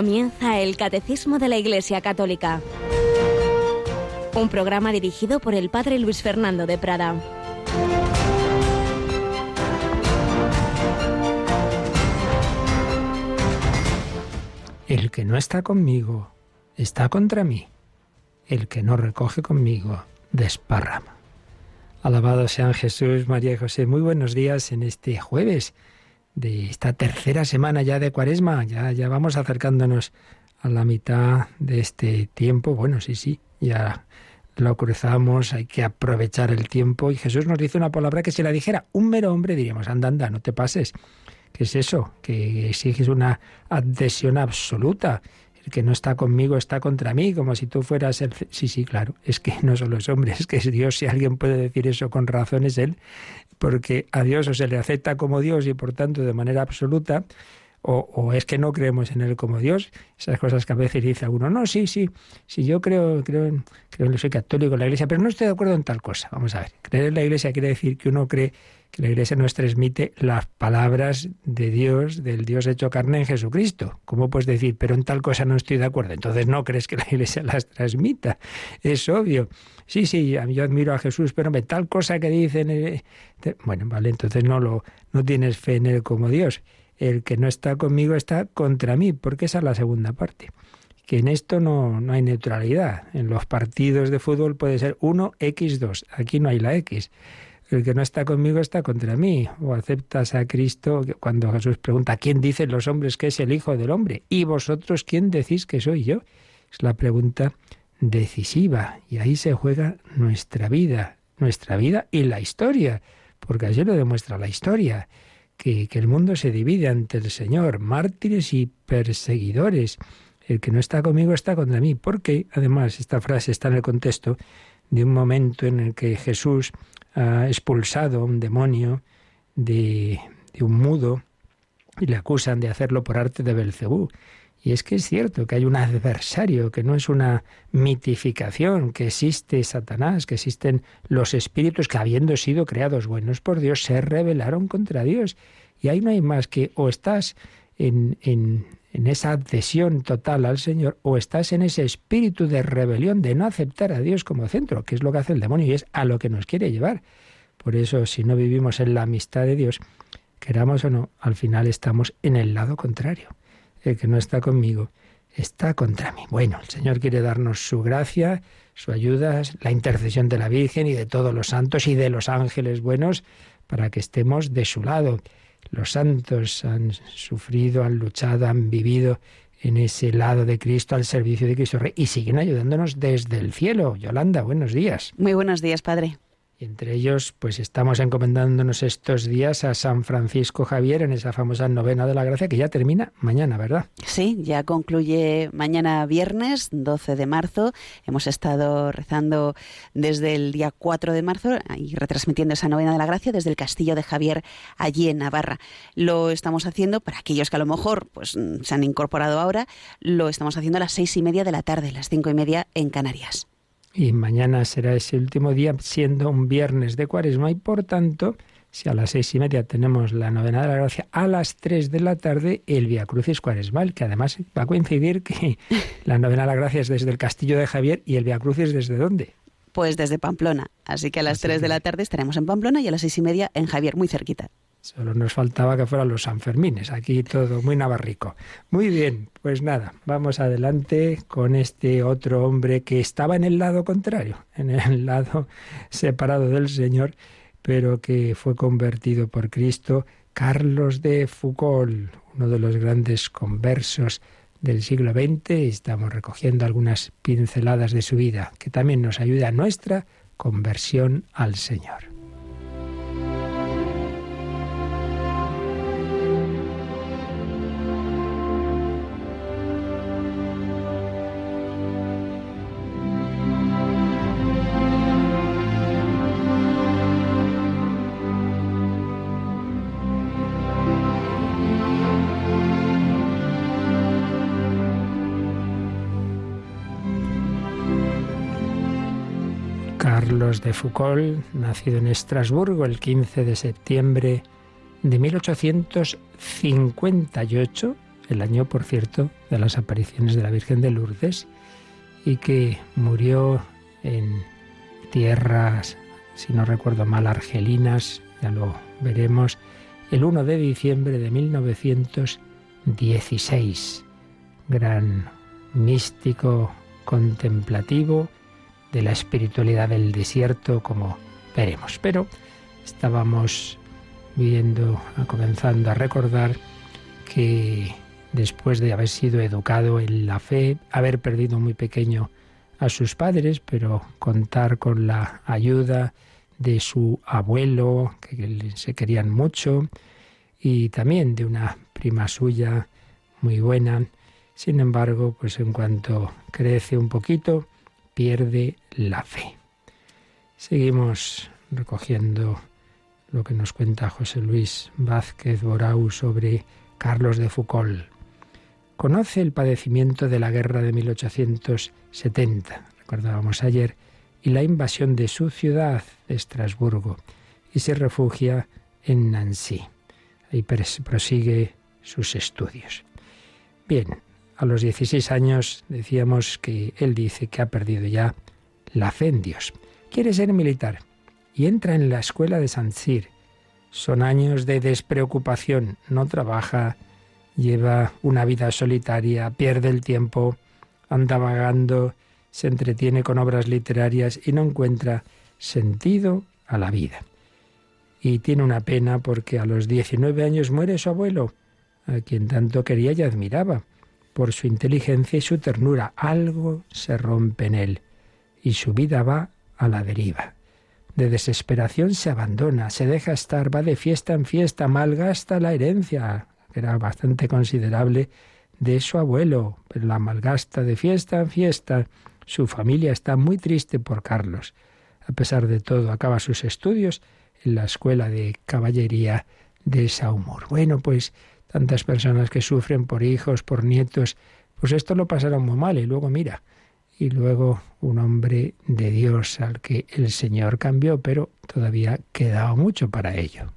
Comienza el Catecismo de la Iglesia Católica. Un programa dirigido por el Padre Luis Fernando de Prada. El que no está conmigo está contra mí. El que no recoge conmigo desparrama. Alabado sean Jesús, María y José. Muy buenos días en este jueves de esta tercera semana ya de Cuaresma. Ya, ya vamos acercándonos a la mitad de este tiempo. Bueno, sí, sí, ya lo cruzamos, hay que aprovechar el tiempo. Y Jesús nos dice una palabra que si la dijera un mero hombre diríamos, anda, anda, no te pases. ¿Qué es eso? Que exiges una adhesión absoluta. El que no está conmigo está contra mí, como si tú fueras el... Sí, sí, claro, es que no solo es hombre, es que es Dios. Si alguien puede decir eso con razón es Él porque a Dios o se le acepta como Dios y por tanto de manera absoluta, o, es que no creemos en Él como Dios, esas cosas que a veces dice uno, no, sí, sí, sí, yo creo, creo, en, creo en soy católico en la Iglesia, pero no estoy de acuerdo en tal cosa. Vamos a ver, creer en la Iglesia quiere decir que uno cree que la Iglesia nos transmite las palabras de Dios, del Dios hecho carne en Jesucristo. ¿Cómo puedes decir, pero en tal cosa no estoy de acuerdo? Entonces no crees que la Iglesia las transmita. Es obvio. Sí, sí, yo admiro a Jesús, pero en tal cosa que dicen... Eh, bueno, vale, entonces no, lo, no tienes fe en Él como Dios. El que no está conmigo está contra mí, porque esa es la segunda parte que en esto no, no, hay neutralidad. En los partidos de fútbol puede ser 1 X2, aquí no hay la X. El que no está conmigo está contra mí. O aceptas a Cristo cuando Jesús pregunta, ¿quién dicen los hombres que es el Hijo del Hombre? ¿Y vosotros quién decís que soy yo? Es la pregunta decisiva. Y ahí se juega nuestra vida, nuestra vida y la historia. Porque así lo demuestra la historia. Que, que el mundo se divide ante el Señor, mártires y perseguidores. El que no está conmigo está contra mí. Porque, además, esta frase está en el contexto de un momento en el que Jesús ha expulsado a un demonio de, un mudo y le acusan de hacerlo por arte de Belcebú. Y es que es cierto que hay un adversario, que no es una mitificación, que existe Satanás, que existen los espíritus que habiendo sido creados buenos por Dios, se rebelaron contra Dios. Y ahí no hay más que o estás en, en, en esa adhesión total al Señor, o estás en ese espíritu de rebelión, de no aceptar a Dios como centro, que es lo que hace el demonio y es a lo que nos quiere llevar. Por eso, si no vivimos en la amistad de Dios, queramos o no, al final estamos en el lado contrario. El que no está conmigo está contra mí. Bueno, el Señor quiere darnos su gracia, su ayuda, la intercesión de la Virgen y de todos los santos y de los ángeles buenos para que estemos de su lado. Los santos han sufrido, han luchado, han vivido en ese lado de Cristo, al servicio de Cristo Rey, y siguen ayudándonos desde el cielo. Yolanda, buenos días. Muy buenos días, Padre. Entre ellos, pues estamos encomendándonos estos días a San Francisco Javier en esa famosa novena de la gracia que ya termina mañana, ¿verdad? Sí, ya concluye mañana viernes 12 de marzo. Hemos estado rezando desde el día 4 de marzo y retransmitiendo esa novena de la gracia desde el castillo de Javier allí en Navarra. Lo estamos haciendo, para aquellos que a lo mejor pues, se han incorporado ahora, lo estamos haciendo a las seis y media de la tarde, las cinco y media en Canarias. Y mañana será ese último día, siendo un viernes de cuaresma, y por tanto, si a las seis y media tenemos la novena de la gracia, a las tres de la tarde el Via Crucis Cuaresmal, que además va a coincidir que la novena de la gracia es desde el Castillo de Javier y el Via Crucis desde dónde? Pues desde Pamplona. Así que a las tres de la tarde estaremos en Pamplona y a las seis y media en Javier, muy cerquita. Solo nos faltaba que fueran los Sanfermines, aquí todo muy navarrico. Muy bien, pues nada, vamos adelante con este otro hombre que estaba en el lado contrario, en el lado separado del Señor, pero que fue convertido por Cristo, Carlos de Foucault, uno de los grandes conversos del siglo XX. Estamos recogiendo algunas pinceladas de su vida, que también nos ayuda a nuestra conversión al Señor. De Foucault, nacido en Estrasburgo el 15 de septiembre de 1858, el año, por cierto, de las apariciones de la Virgen de Lourdes, y que murió en tierras, si no recuerdo mal, argelinas, ya lo veremos, el 1 de diciembre de 1916. Gran místico contemplativo de la espiritualidad del desierto, como veremos. Pero estábamos viendo, comenzando a recordar que después de haber sido educado en la fe, haber perdido muy pequeño a sus padres, pero contar con la ayuda de su abuelo, que se querían mucho, y también de una prima suya muy buena. Sin embargo, pues en cuanto crece un poquito, pierde la fe. Seguimos recogiendo lo que nos cuenta José Luis Vázquez Borau sobre Carlos de Foucault. Conoce el padecimiento de la guerra de 1870, recordábamos ayer, y la invasión de su ciudad, Estrasburgo, y se refugia en Nancy. Ahí prosigue sus estudios. Bien, a los 16 años decíamos que él dice que ha perdido ya la fe en Dios. Quiere ser militar y entra en la escuela de San Cyr. Son años de despreocupación, no trabaja, lleva una vida solitaria, pierde el tiempo, anda vagando, se entretiene con obras literarias y no encuentra sentido a la vida. Y tiene una pena porque a los 19 años muere su abuelo, a quien tanto quería y admiraba, por su inteligencia y su ternura. Algo se rompe en él y su vida va a la deriva. De desesperación se abandona, se deja estar, va de fiesta en fiesta, malgasta la herencia, que era bastante considerable, de su abuelo, pero la malgasta de fiesta en fiesta. Su familia está muy triste por Carlos. A pesar de todo, acaba sus estudios en la escuela de caballería de Saumur. Bueno, pues tantas personas que sufren por hijos, por nietos, pues esto lo pasaron muy mal y luego mira, y luego un hombre de Dios al que el Señor cambió, pero todavía quedaba mucho para ello.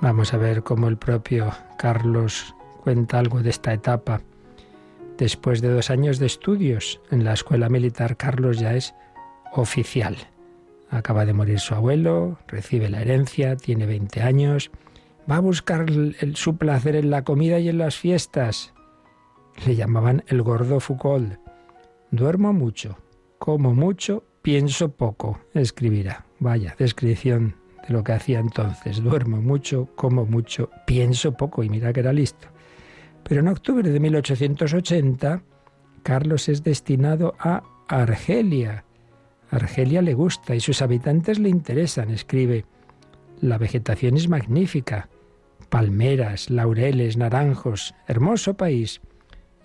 Vamos a ver cómo el propio Carlos cuenta algo de esta etapa. Después de dos años de estudios en la escuela militar, Carlos ya es oficial. Acaba de morir su abuelo, recibe la herencia, tiene 20 años, va a buscar su placer en la comida y en las fiestas. Le llamaban el gordo Foucault. Duermo mucho, como mucho, pienso poco, escribirá. Vaya, descripción de lo que hacía entonces. Duermo mucho, como mucho, pienso poco y mira que era listo. Pero en octubre de 1880, Carlos es destinado a Argelia, Argelia le gusta y sus habitantes le interesan, escribe. La vegetación es magnífica. Palmeras, laureles, naranjos, hermoso país.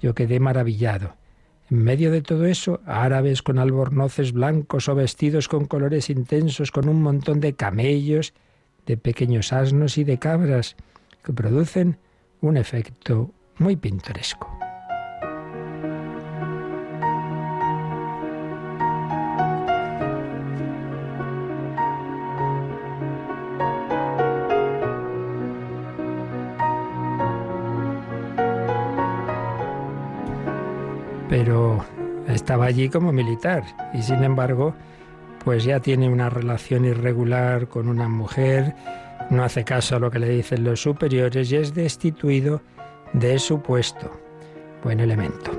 Yo quedé maravillado. En medio de todo eso, árabes con albornoces blancos o vestidos con colores intensos, con un montón de camellos, de pequeños asnos y de cabras, que producen un efecto muy pintoresco. pero estaba allí como militar y sin embargo pues ya tiene una relación irregular con una mujer, no hace caso a lo que le dicen los superiores y es destituido de su puesto. Buen elemento.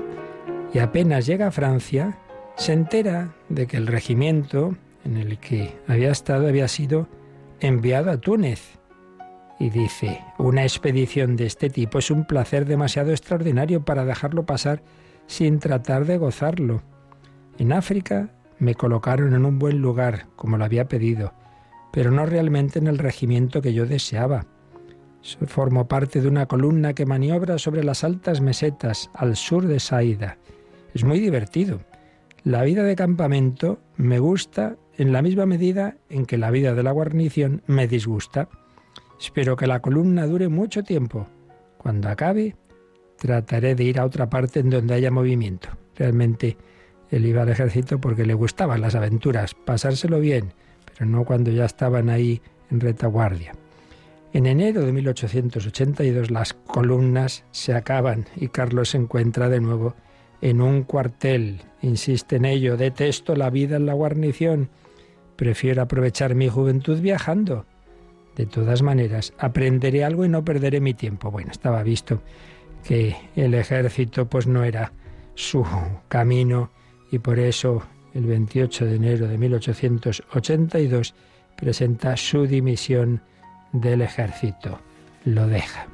Y apenas llega a Francia, se entera de que el regimiento en el que había estado había sido enviado a Túnez. Y dice, una expedición de este tipo es un placer demasiado extraordinario para dejarlo pasar sin tratar de gozarlo. En África me colocaron en un buen lugar, como lo había pedido, pero no realmente en el regimiento que yo deseaba. Formo parte de una columna que maniobra sobre las altas mesetas al sur de Saida. Es muy divertido. La vida de campamento me gusta en la misma medida en que la vida de la guarnición me disgusta. Espero que la columna dure mucho tiempo. Cuando acabe, trataré de ir a otra parte en donde haya movimiento. Realmente Él iba al ejército porque le gustaban las aventuras, pasárselo bien, pero no cuando ya estaban ahí en retaguardia. En enero de 1882 las columnas se acaban y Carlos se encuentra de nuevo en un cuartel. Insiste en ello, detesto la vida en la guarnición, prefiero aprovechar mi juventud viajando. De todas maneras, aprenderé algo y no perderé mi tiempo. Bueno, estaba visto que el ejército pues no era su camino y por eso el 28 de enero de 1882 presenta su dimisión del ejército. Lo deja.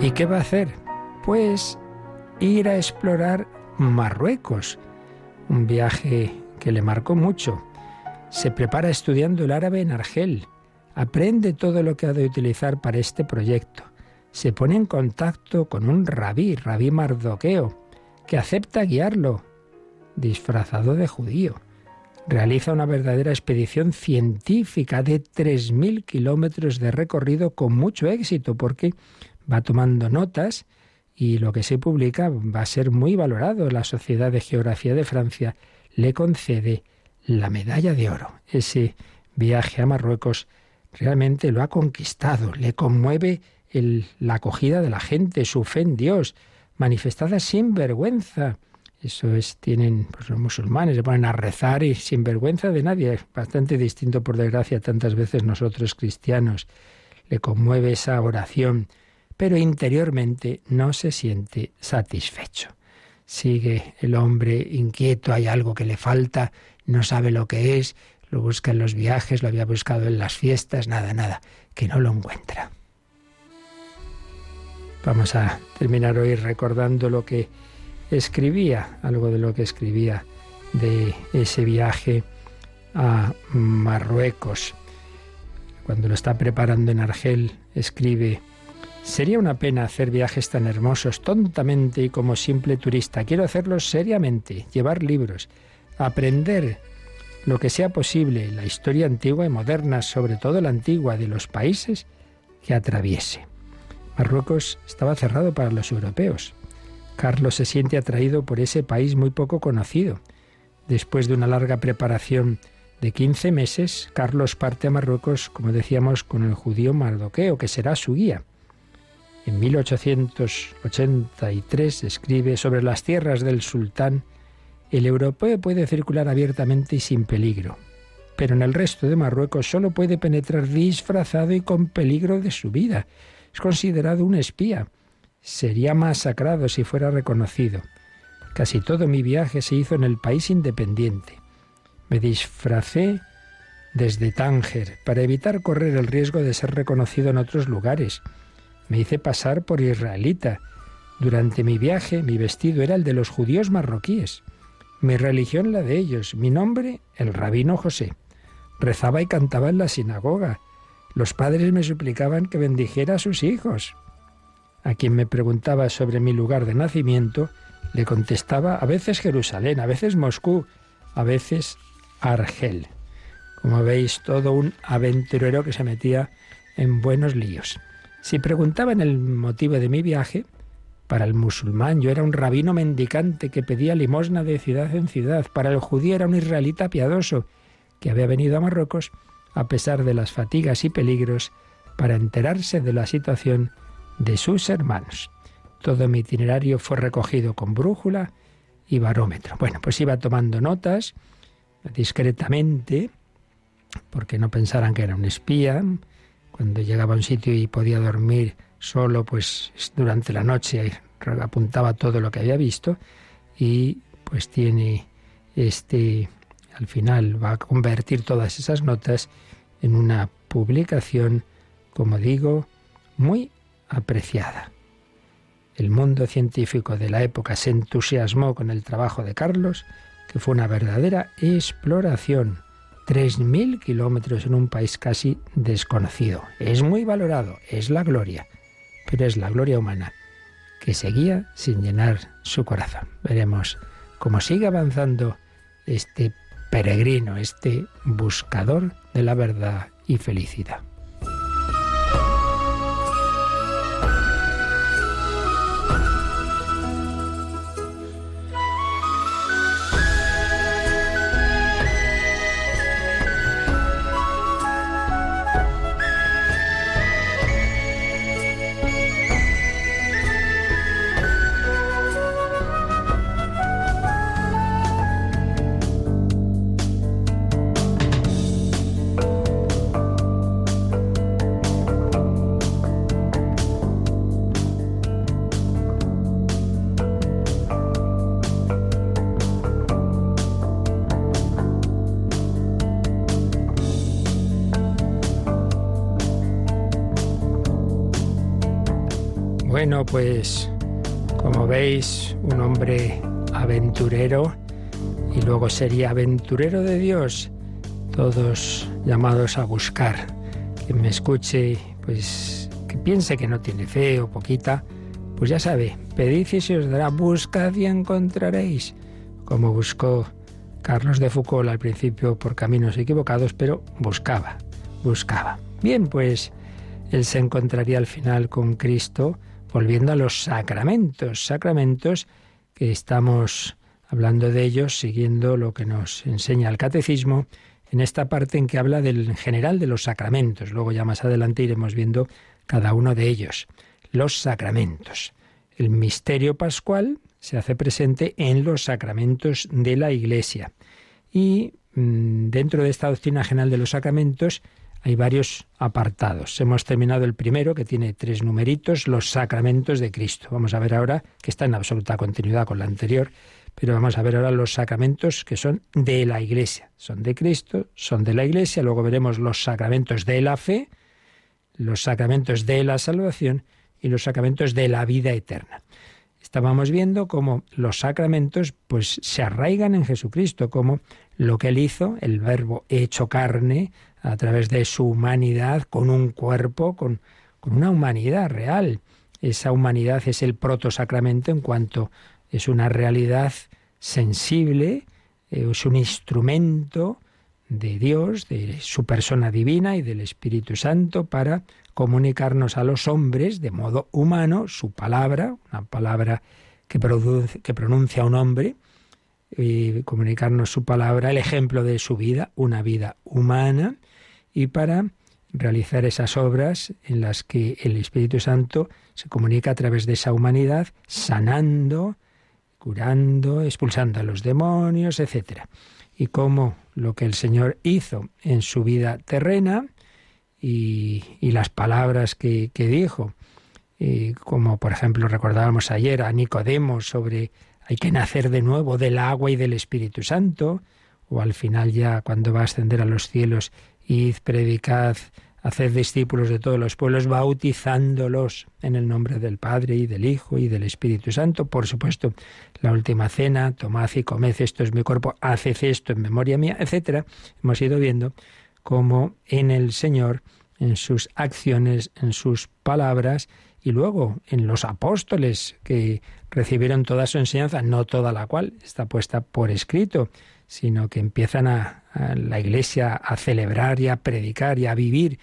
¿Y qué va a hacer? Pues ir a explorar Marruecos, un viaje que le marcó mucho. Se prepara estudiando el árabe en Argel, aprende todo lo que ha de utilizar para este proyecto. Se pone en contacto con un rabí, rabí Mardoqueo, que acepta guiarlo, disfrazado de judío. Realiza una verdadera expedición científica de 3.000 kilómetros de recorrido con mucho éxito, porque va tomando notas y lo que se publica va a ser muy valorado. La Sociedad de Geografía de Francia le concede la medalla de oro. Ese viaje a Marruecos realmente lo ha conquistado, le conmueve la acogida de la gente, su fe en Dios, manifestada sin vergüenza. Eso es, tienen pues, los musulmanes, se ponen a rezar y sin vergüenza de nadie. Es bastante distinto, por desgracia, tantas veces nosotros cristianos. Le conmueve esa oración, pero interiormente no se siente satisfecho. Sigue el hombre inquieto, hay algo que le falta, no sabe lo que es, lo busca en los viajes, lo había buscado en las fiestas, nada, nada, que no lo encuentra. Vamos a terminar hoy recordando lo que escribía, algo de lo que escribía de ese viaje a Marruecos. Cuando lo está preparando en Argel, escribe, Sería una pena hacer viajes tan hermosos tontamente y como simple turista. Quiero hacerlos seriamente, llevar libros, aprender lo que sea posible, la historia antigua y moderna, sobre todo la antigua, de los países que atraviese. Marruecos estaba cerrado para los europeos. Carlos se siente atraído por ese país muy poco conocido. Después de una larga preparación de 15 meses, Carlos parte a Marruecos, como decíamos, con el judío Mardoqueo, que será su guía. En 1883 escribe sobre las tierras del sultán, el europeo puede circular abiertamente y sin peligro, pero en el resto de Marruecos solo puede penetrar disfrazado y con peligro de su vida es considerado un espía. Sería masacrado si fuera reconocido. Casi todo mi viaje se hizo en el país independiente. Me disfracé desde Tánger para evitar correr el riesgo de ser reconocido en otros lugares. Me hice pasar por israelita. Durante mi viaje mi vestido era el de los judíos marroquíes, mi religión la de ellos, mi nombre el rabino José. Rezaba y cantaba en la sinagoga. Los padres me suplicaban que bendijera a sus hijos. A quien me preguntaba sobre mi lugar de nacimiento, le contestaba a veces Jerusalén, a veces Moscú, a veces Argel. Como veis, todo un aventurero que se metía en buenos líos. Si preguntaban el motivo de mi viaje, para el musulmán yo era un rabino mendicante que pedía limosna de ciudad en ciudad. Para el judío era un israelita piadoso que había venido a Marruecos a pesar de las fatigas y peligros, para enterarse de la situación de sus hermanos. Todo mi itinerario fue recogido con brújula y barómetro. Bueno, pues iba tomando notas discretamente, porque no pensaran que era un espía. Cuando llegaba a un sitio y podía dormir solo, pues durante la noche apuntaba todo lo que había visto y pues tiene este al final va a convertir todas esas notas en una publicación, como digo, muy apreciada. El mundo científico de la época se entusiasmó con el trabajo de Carlos, que fue una verdadera exploración. 3.000 kilómetros en un país casi desconocido. Es muy valorado, es la gloria, pero es la gloria humana que seguía sin llenar su corazón. Veremos cómo sigue avanzando este peregrino, este buscador de la verdad y felicidad. Un hombre aventurero y luego sería aventurero de Dios, todos llamados a buscar. Quien me escuche, pues que piense que no tiene fe o poquita, pues ya sabe, pedid y se os dará, buscad y encontraréis, como buscó Carlos de Foucault al principio por caminos equivocados, pero buscaba, buscaba. Bien, pues él se encontraría al final con Cristo, volviendo a los sacramentos, sacramentos que estamos hablando de ellos, siguiendo lo que nos enseña el catecismo, en esta parte en que habla del general de los sacramentos. Luego ya más adelante iremos viendo cada uno de ellos. Los sacramentos. El misterio pascual se hace presente en los sacramentos de la Iglesia. Y mm, dentro de esta doctrina general de los sacramentos hay varios apartados. Hemos terminado el primero, que tiene tres numeritos, los sacramentos de Cristo. Vamos a ver ahora, que está en absoluta continuidad con la anterior, pero vamos a ver ahora los sacramentos que son de la Iglesia. Son de Cristo, son de la Iglesia, luego veremos los sacramentos de la fe, los sacramentos de la salvación y los sacramentos de la vida eterna. Estábamos viendo cómo los sacramentos pues se arraigan en Jesucristo, como lo que él hizo, el verbo hecho carne, a través de su humanidad, con un cuerpo, con, con una humanidad real. Esa humanidad es el protosacramento en cuanto es una realidad sensible, es un instrumento de Dios, de su persona divina y del Espíritu Santo para comunicarnos a los hombres de modo humano su palabra, una palabra que, produce, que pronuncia un hombre, y comunicarnos su palabra, el ejemplo de su vida, una vida humana, y para realizar esas obras en las que el Espíritu Santo se comunica a través de esa humanidad, sanando, curando, expulsando a los demonios, etc. Y como lo que el Señor hizo en su vida terrena y, las palabras que, dijo, y como por ejemplo recordábamos ayer a Nicodemo sobre hay que nacer de nuevo del agua y del Espíritu Santo, o al final ya cuando va a ascender a los cielos Id, predicad, haced discípulos de todos los pueblos, bautizándolos en el nombre del Padre y del Hijo y del Espíritu Santo. Por supuesto, la última cena, tomad y comed, esto es mi cuerpo, haced esto en memoria mía, etcétera. Hemos ido viendo cómo en el Señor, en sus acciones, en sus palabras, y luego en los apóstoles que recibieron toda su enseñanza, no toda la cual está puesta por escrito, sino que empiezan a, la Iglesia a celebrar y a predicar y a vivir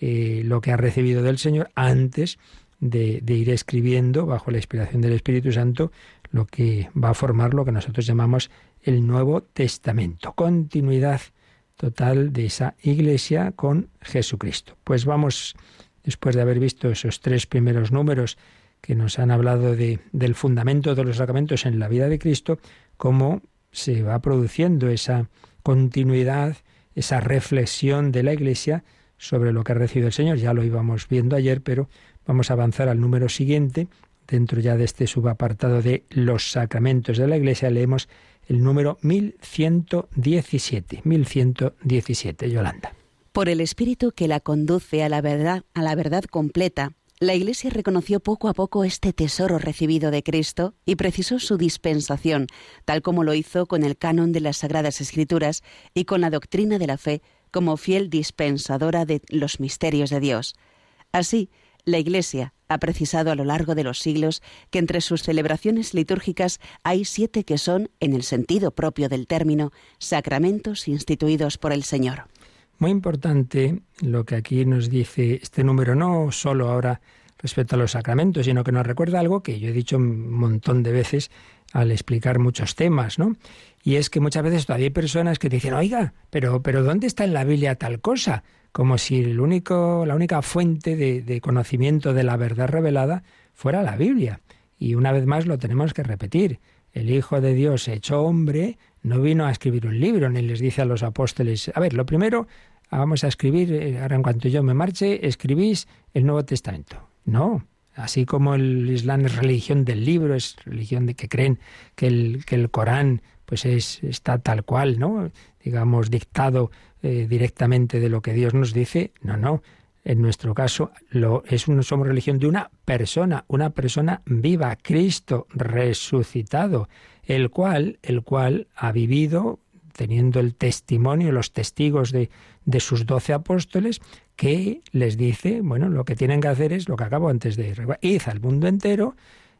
eh, lo que ha recibido del Señor antes de, de, ir escribiendo, bajo la inspiración del Espíritu Santo, lo que va a formar lo que nosotros llamamos el Nuevo Testamento. Continuidad total de esa Iglesia con Jesucristo. Pues vamos, después de haber visto esos tres primeros números que nos han hablado de, del fundamento de los sacramentos en la vida de Cristo, cómo se va produciendo esa continuidad, esa reflexión de la Iglesia sobre lo que ha recibido el Señor. Ya lo íbamos viendo ayer, pero vamos a avanzar al número siguiente. Dentro ya de este subapartado de los sacramentos de la Iglesia leemos el número 1117. 1117, Yolanda. Por el Espíritu que la conduce a la verdad, a la verdad completa la Iglesia reconoció poco a poco este tesoro recibido de Cristo y precisó su dispensación, tal como lo hizo con el canon de las Sagradas Escrituras y con la doctrina de la fe como fiel dispensadora de los misterios de Dios. Así, la Iglesia ha precisado a lo largo de los siglos que entre sus celebraciones litúrgicas hay siete que son, en el sentido propio del término, sacramentos instituidos por el Señor. Muy importante lo que aquí nos dice este número, no solo ahora respecto a los sacramentos, sino que nos recuerda algo que yo he dicho un montón de veces al explicar muchos temas, ¿no? Y es que muchas veces todavía hay personas que te dicen, oiga, pero, pero ¿dónde está en la Biblia tal cosa? Como si el único, la única fuente de, de conocimiento de la verdad revelada fuera la Biblia. Y una vez más lo tenemos que repetir. El Hijo de Dios hecho hombre no vino a escribir un libro, ni les dice a los apóstoles, a ver, lo primero, vamos a escribir, eh, ahora en cuanto yo me marche, escribís el Nuevo Testamento. No, así como el Islam es religión del libro, es religión de que creen que el, que el Corán pues es, está tal cual, ¿no? digamos, dictado eh, directamente de lo que Dios nos dice, no, no. En nuestro caso, lo, es somos religión de una persona, una persona viva, Cristo resucitado, el cual, el cual ha vivido teniendo el testimonio, los testigos de, de sus doce apóstoles, que les dice, bueno, lo que tienen que hacer es lo que acabo antes de ir, id al mundo entero,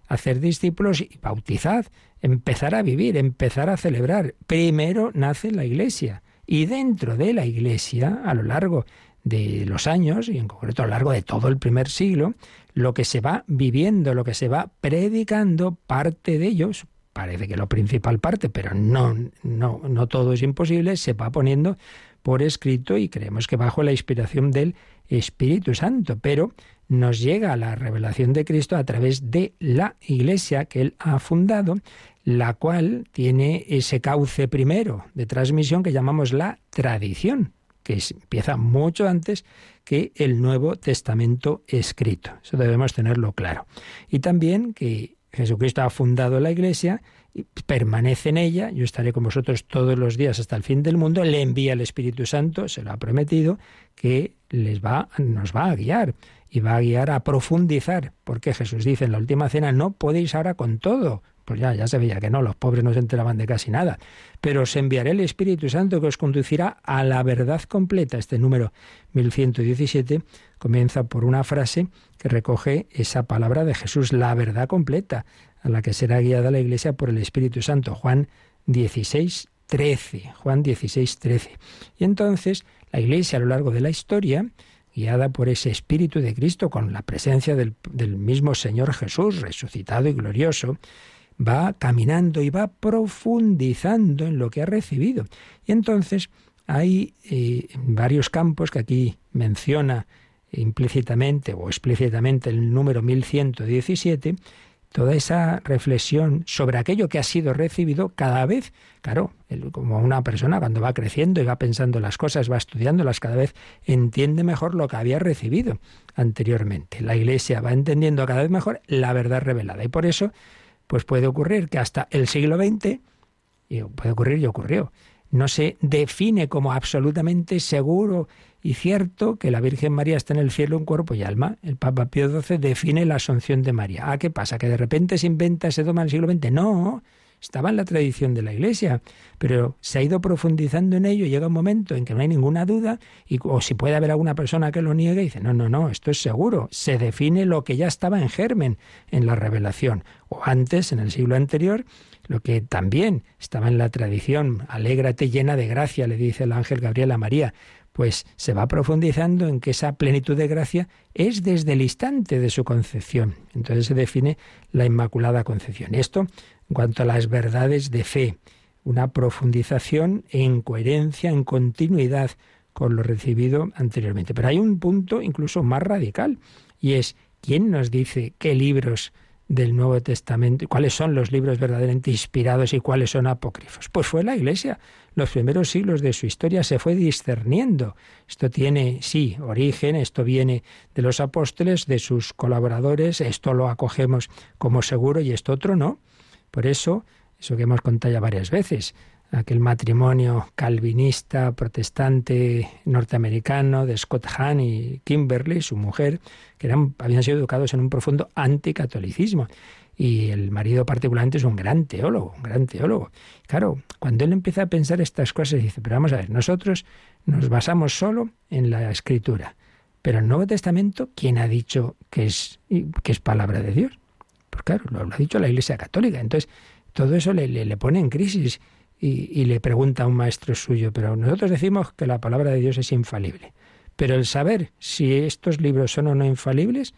hacer discípulos y bautizad, empezar a vivir, empezar a celebrar. Primero nace la iglesia y dentro de la iglesia, a lo largo de los años, y en concreto a lo largo de todo el primer siglo, lo que se va viviendo, lo que se va predicando, parte de ellos, parece que lo principal parte, pero no, no, no todo es imposible, se va poniendo por escrito y creemos que bajo la inspiración del Espíritu Santo, pero nos llega la revelación de Cristo a través de la Iglesia que Él ha fundado, la cual tiene ese cauce primero de transmisión que llamamos la tradición, que empieza mucho antes que el Nuevo Testamento escrito. Eso debemos tenerlo claro. Y también que Jesucristo ha fundado la Iglesia y permanece en ella, yo estaré con vosotros todos los días hasta el fin del mundo, le envía el Espíritu Santo, se lo ha prometido, que les va, nos va a guiar y va a guiar a profundizar, porque Jesús dice en la última cena, no podéis ahora con todo. Pues ya, ya se veía que no, los pobres no se enteraban de casi nada. Pero os enviaré el Espíritu Santo que os conducirá a la verdad completa. Este número 1117 comienza por una frase que recoge esa palabra de Jesús, la verdad completa, a la que será guiada la Iglesia por el Espíritu Santo. Juan 16, 13. Juan 16, 13. Y entonces la Iglesia a lo largo de la historia guiada por ese Espíritu de Cristo, con la presencia del, mismo Señor Jesús, resucitado y glorioso, va caminando y va profundizando en lo que ha recibido. Y entonces hay eh, varios campos que aquí menciona implícitamente o explícitamente el número 1117, toda esa reflexión sobre aquello que ha sido recibido cada vez, claro, como una persona cuando va creciendo y va pensando las cosas, va estudiándolas, cada vez entiende mejor lo que había recibido anteriormente. La Iglesia va entendiendo cada vez mejor la verdad revelada y por eso pues puede ocurrir que hasta el siglo XX, y puede ocurrir y ocurrió, no se define como absolutamente seguro y cierto que la Virgen María está en el cielo en cuerpo y alma. El Papa Pío XII define la asunción de María. Ah, ¿qué pasa? ¿Que de repente se inventa ese dogma en el siglo XX? No, estaba en la tradición de la Iglesia, pero se ha ido profundizando en ello. Llega un momento en que no hay ninguna duda, y, o si puede haber alguna persona que lo niegue dice, no, no, no, esto es seguro. Se define lo que ya estaba en germen en la revelación. O antes, en el siglo anterior, lo que también estaba en la tradición, alégrate llena de gracia, le dice el ángel Gabriel a María pues se va profundizando en que esa plenitud de gracia es desde el instante de su concepción. Entonces se define la Inmaculada Concepción. Esto en cuanto a las verdades de fe, una profundización en coherencia, en continuidad con lo recibido anteriormente. Pero hay un punto incluso más radical y es ¿quién nos dice qué libros del Nuevo Testamento, cuáles son los libros verdaderamente inspirados y cuáles son apócrifos. Pues fue la Iglesia. Los primeros siglos de su historia se fue discerniendo. Esto tiene, sí, origen, esto viene de los apóstoles, de sus colaboradores, esto lo acogemos como seguro y esto otro no. Por eso, eso que hemos contado ya varias veces, aquel matrimonio calvinista, protestante norteamericano de Scott Hahn y Kimberly, su mujer, que eran, habían sido educados en un profundo anticatolicismo. Y el marido particularmente es un gran teólogo, un gran teólogo. Claro, cuando él empieza a pensar estas cosas, dice, pero vamos a ver, nosotros nos basamos solo en la escritura. Pero el Nuevo Testamento, ¿quién ha dicho que es, que es palabra de Dios? Pues claro, lo, ha dicho la Iglesia Católica. Entonces, todo eso le, le pone en crisis y, le pregunta a un maestro suyo, pero nosotros decimos que la palabra de Dios es infalible. Pero el saber si estos libros son o no infalibles,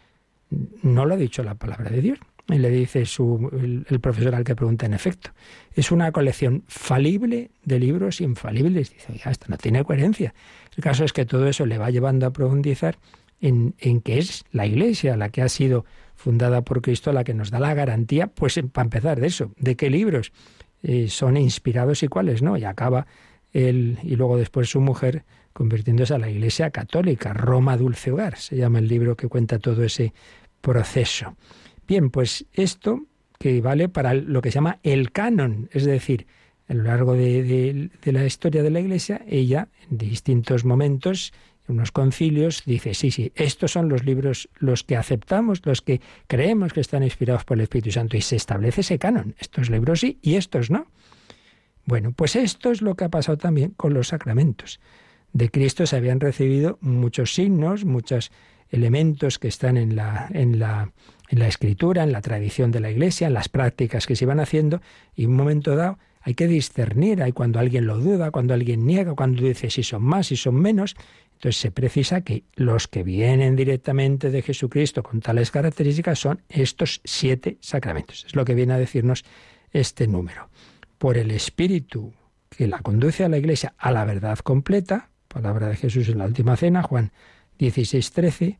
no lo ha dicho la palabra de Dios. Y le dice su, el, profesor al que pregunta, en efecto, es una colección falible de libros infalibles. Dice, ya, esto no tiene coherencia. El caso es que todo eso le va llevando a profundizar en, en que es la Iglesia la que ha sido fundada por Cristo, la que nos da la garantía, pues para empezar de eso, de qué libros eh, son inspirados y cuáles no. Y acaba él y luego después su mujer convirtiéndose a la Iglesia Católica, Roma Dulce Hogar, se llama el libro que cuenta todo ese proceso. Bien, pues esto que vale para lo que se llama el canon, es decir, a lo largo de, de la historia de la Iglesia, ella en distintos momentos en unos concilios, dice, sí, sí, estos son los libros, los que aceptamos, los que creemos que están inspirados por el Espíritu Santo, y se establece ese canon. Estos libros sí y estos no. Bueno, pues esto es lo que ha pasado también con los sacramentos. De Cristo se habían recibido muchos signos, muchos elementos que están en la, en la, en la escritura, en la tradición de la Iglesia, en las prácticas que se iban haciendo, y en un momento dado hay que discernir, hay cuando alguien lo duda, cuando alguien niega, cuando dice si son más, si son menos. Entonces se precisa que los que vienen directamente de Jesucristo con tales características son estos siete sacramentos. Es lo que viene a decirnos este número. Por el Espíritu que la conduce a la Iglesia a la verdad completa, palabra de Jesús en la última cena, Juan 16, 13,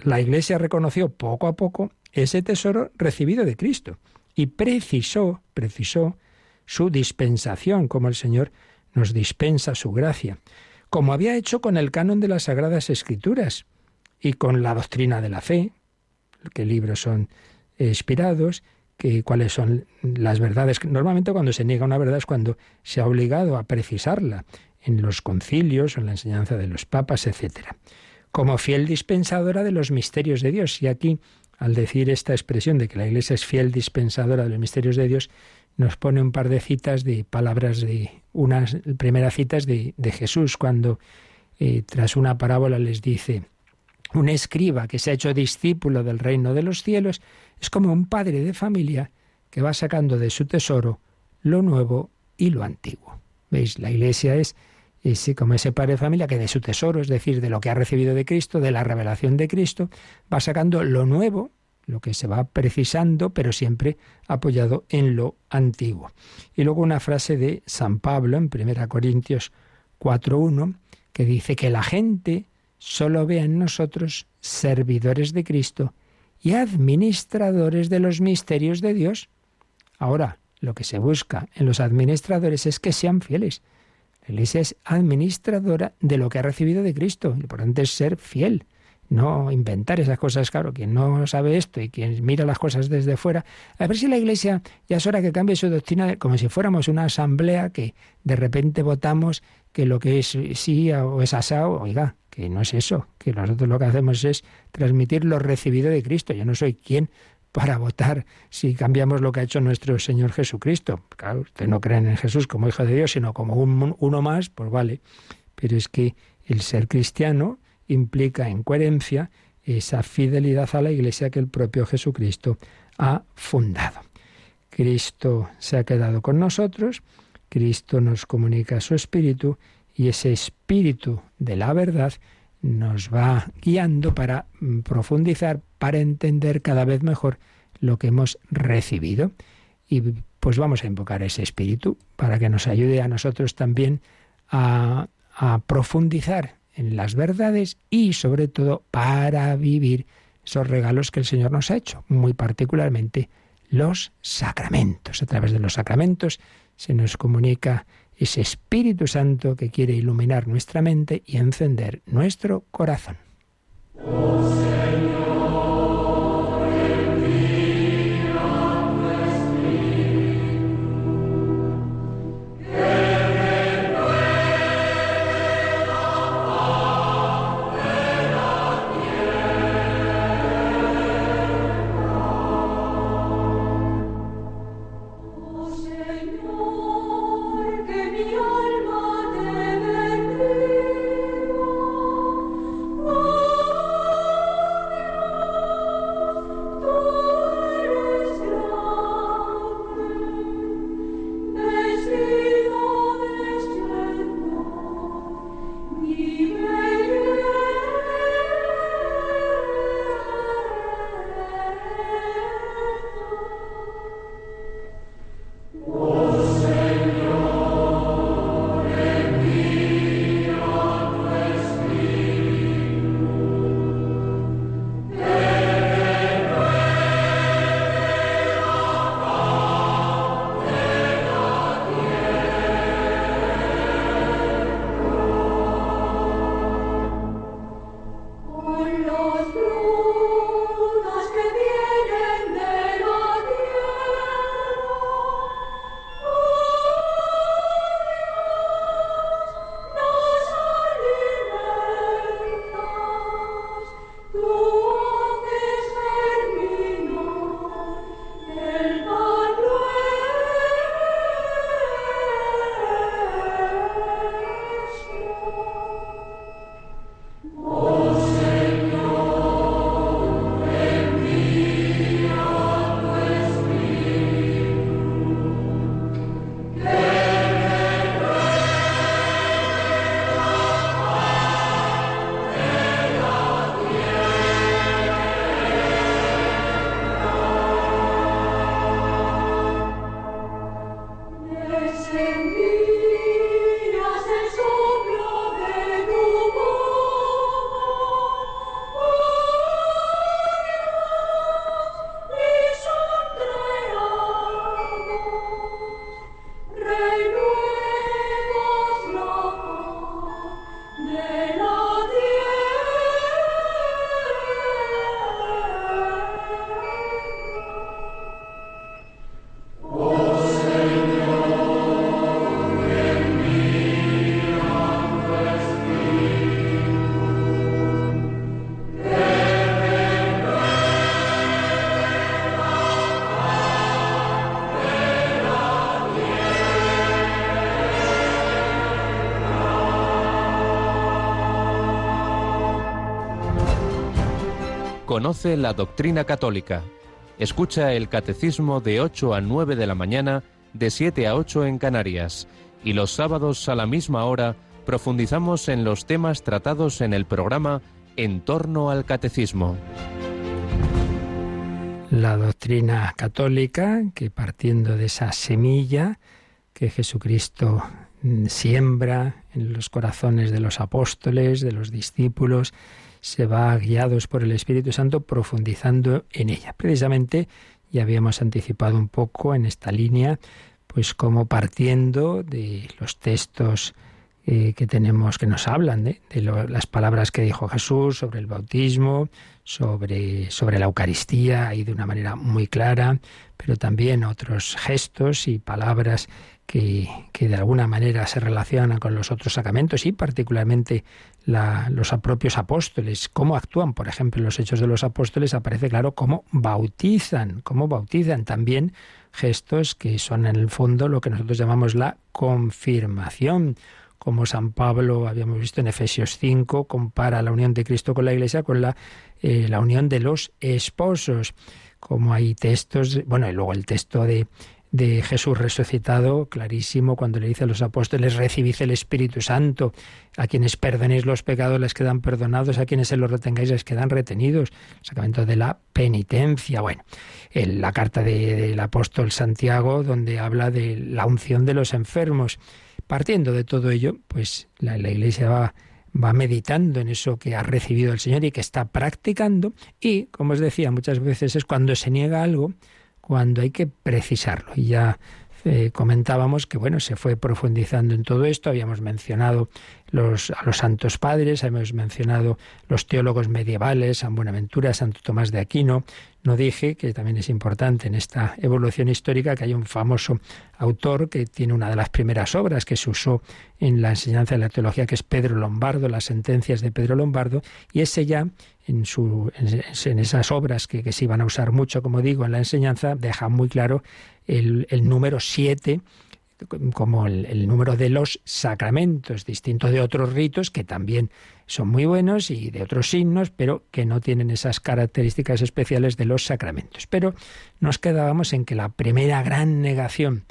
la Iglesia reconoció poco a poco ese tesoro recibido de Cristo y precisó, precisó su dispensación, como el Señor nos dispensa su gracia, como había hecho con el canon de las Sagradas Escrituras y con la doctrina de la fe, qué libros son inspirados, que, cuáles son las verdades. Normalmente cuando se niega una verdad es cuando se ha obligado a precisarla en los concilios, en la enseñanza de los papas, etc. Como fiel dispensadora de los misterios de Dios. Y aquí al decir esta expresión de que la Iglesia es fiel dispensadora de los misterios de Dios, nos pone un par de citas de palabras de unas primeras citas de, de Jesús cuando eh, tras una parábola les dice un escriba que se ha hecho discípulo del reino de los cielos es como un padre de familia que va sacando de su tesoro lo nuevo y lo antiguo. ¿Veis? La Iglesia es ese, como ese padre de familia que de su tesoro, es decir, de lo que ha recibido de Cristo, de la revelación de Cristo, va sacando lo nuevo, lo que se va precisando, pero siempre apoyado en lo antiguo. Y luego una frase de San Pablo en 1 Corintios 4.1, que dice que la gente solo ve en nosotros servidores de Cristo y administradores de los misterios de Dios. Ahora, lo que se busca en los administradores es que sean fieles, la Iglesia es administradora de lo que ha recibido de Cristo. Lo importante es ser fiel, no inventar esas cosas. Claro, quien no sabe esto y quien mira las cosas desde fuera, a ver si la Iglesia ya es hora que cambie su doctrina, como si fuéramos una asamblea que de repente votamos que lo que es sí o es asado, oiga, que no es eso, que nosotros lo que hacemos es transmitir lo recibido de Cristo. Yo no soy quien para votar si cambiamos lo que ha hecho nuestro Señor Jesucristo. Claro, usted no creen en Jesús como Hijo de Dios, sino como uno más, pues vale. Pero es que el ser cristiano implica en coherencia esa fidelidad a la Iglesia que el propio Jesucristo ha fundado. Cristo se ha quedado con nosotros, Cristo nos comunica su espíritu y ese espíritu de la verdad nos va guiando para profundizar, para entender cada vez mejor lo que hemos recibido. Y pues vamos a invocar ese espíritu para que nos ayude a nosotros también a, a profundizar en las verdades y sobre todo para vivir esos regalos que el Señor nos ha hecho, muy particularmente los sacramentos. A través de los sacramentos se nos comunica ese Espíritu Santo que quiere iluminar nuestra mente y encender nuestro corazón. Conoce la doctrina católica. Escucha el catecismo de 8 a 9 de la mañana, de 7 a 8 en Canarias. Y los sábados a la misma hora profundizamos en los temas tratados en el programa En torno al catecismo. La doctrina católica, que partiendo de esa semilla que Jesucristo siembra en los corazones de los apóstoles, de los discípulos, se va guiados por el Espíritu Santo profundizando en ella. Precisamente ya habíamos anticipado un poco en esta línea, pues como partiendo de los textos eh, que tenemos que nos hablan de, las palabras que dijo Jesús sobre el bautismo, sobre, sobre la Eucaristía, y de una manera muy clara, pero también otros gestos y palabras que, de alguna manera se relacionan con los otros sacramentos y particularmente los propios apóstoles, cómo actúan, por ejemplo, en los hechos de los apóstoles aparece claro cómo bautizan, cómo bautizan también gestos que son en el fondo lo que nosotros llamamos la confirmación. Como San Pablo, habíamos visto en Efesios 5, compara la unión de Cristo con la Iglesia con la, eh, la unión de los esposos. Como hay textos, bueno, y luego el texto de de Jesús resucitado, clarísimo, cuando le dice a los apóstoles, recibid el Espíritu Santo, a quienes perdonéis los pecados les quedan perdonados, a quienes se los retengáis les quedan retenidos, el sacramento de la penitencia. Bueno, en la carta del apóstol Santiago, donde habla de la unción de los enfermos. Partiendo de todo ello, pues la, la Iglesia va va meditando en eso que ha recibido el Señor y que está practicando y, como os decía, muchas veces es cuando se niega algo, cuando hay que precisarlo. Y ya eh, comentábamos que bueno, se fue profundizando en todo esto, habíamos mencionado los, a los santos padres, hemos mencionado los teólogos medievales, San Buenaventura, Santo Tomás de Aquino. No dije, que también es importante en esta evolución histórica, que hay un famoso autor que tiene una de las primeras obras que se usó en la enseñanza de la teología, que es Pedro Lombardo, las sentencias de Pedro Lombardo, y ese ya en, esas obras que, se iban a usar mucho, como digo, en la enseñanza, deja muy claro el, número siete como el, número de los sacramentos, distinto de otros ritos que también son muy buenos y de otros signos, pero que no tienen esas características especiales de los sacramentos. Pero nos quedábamos en que la primera gran negación,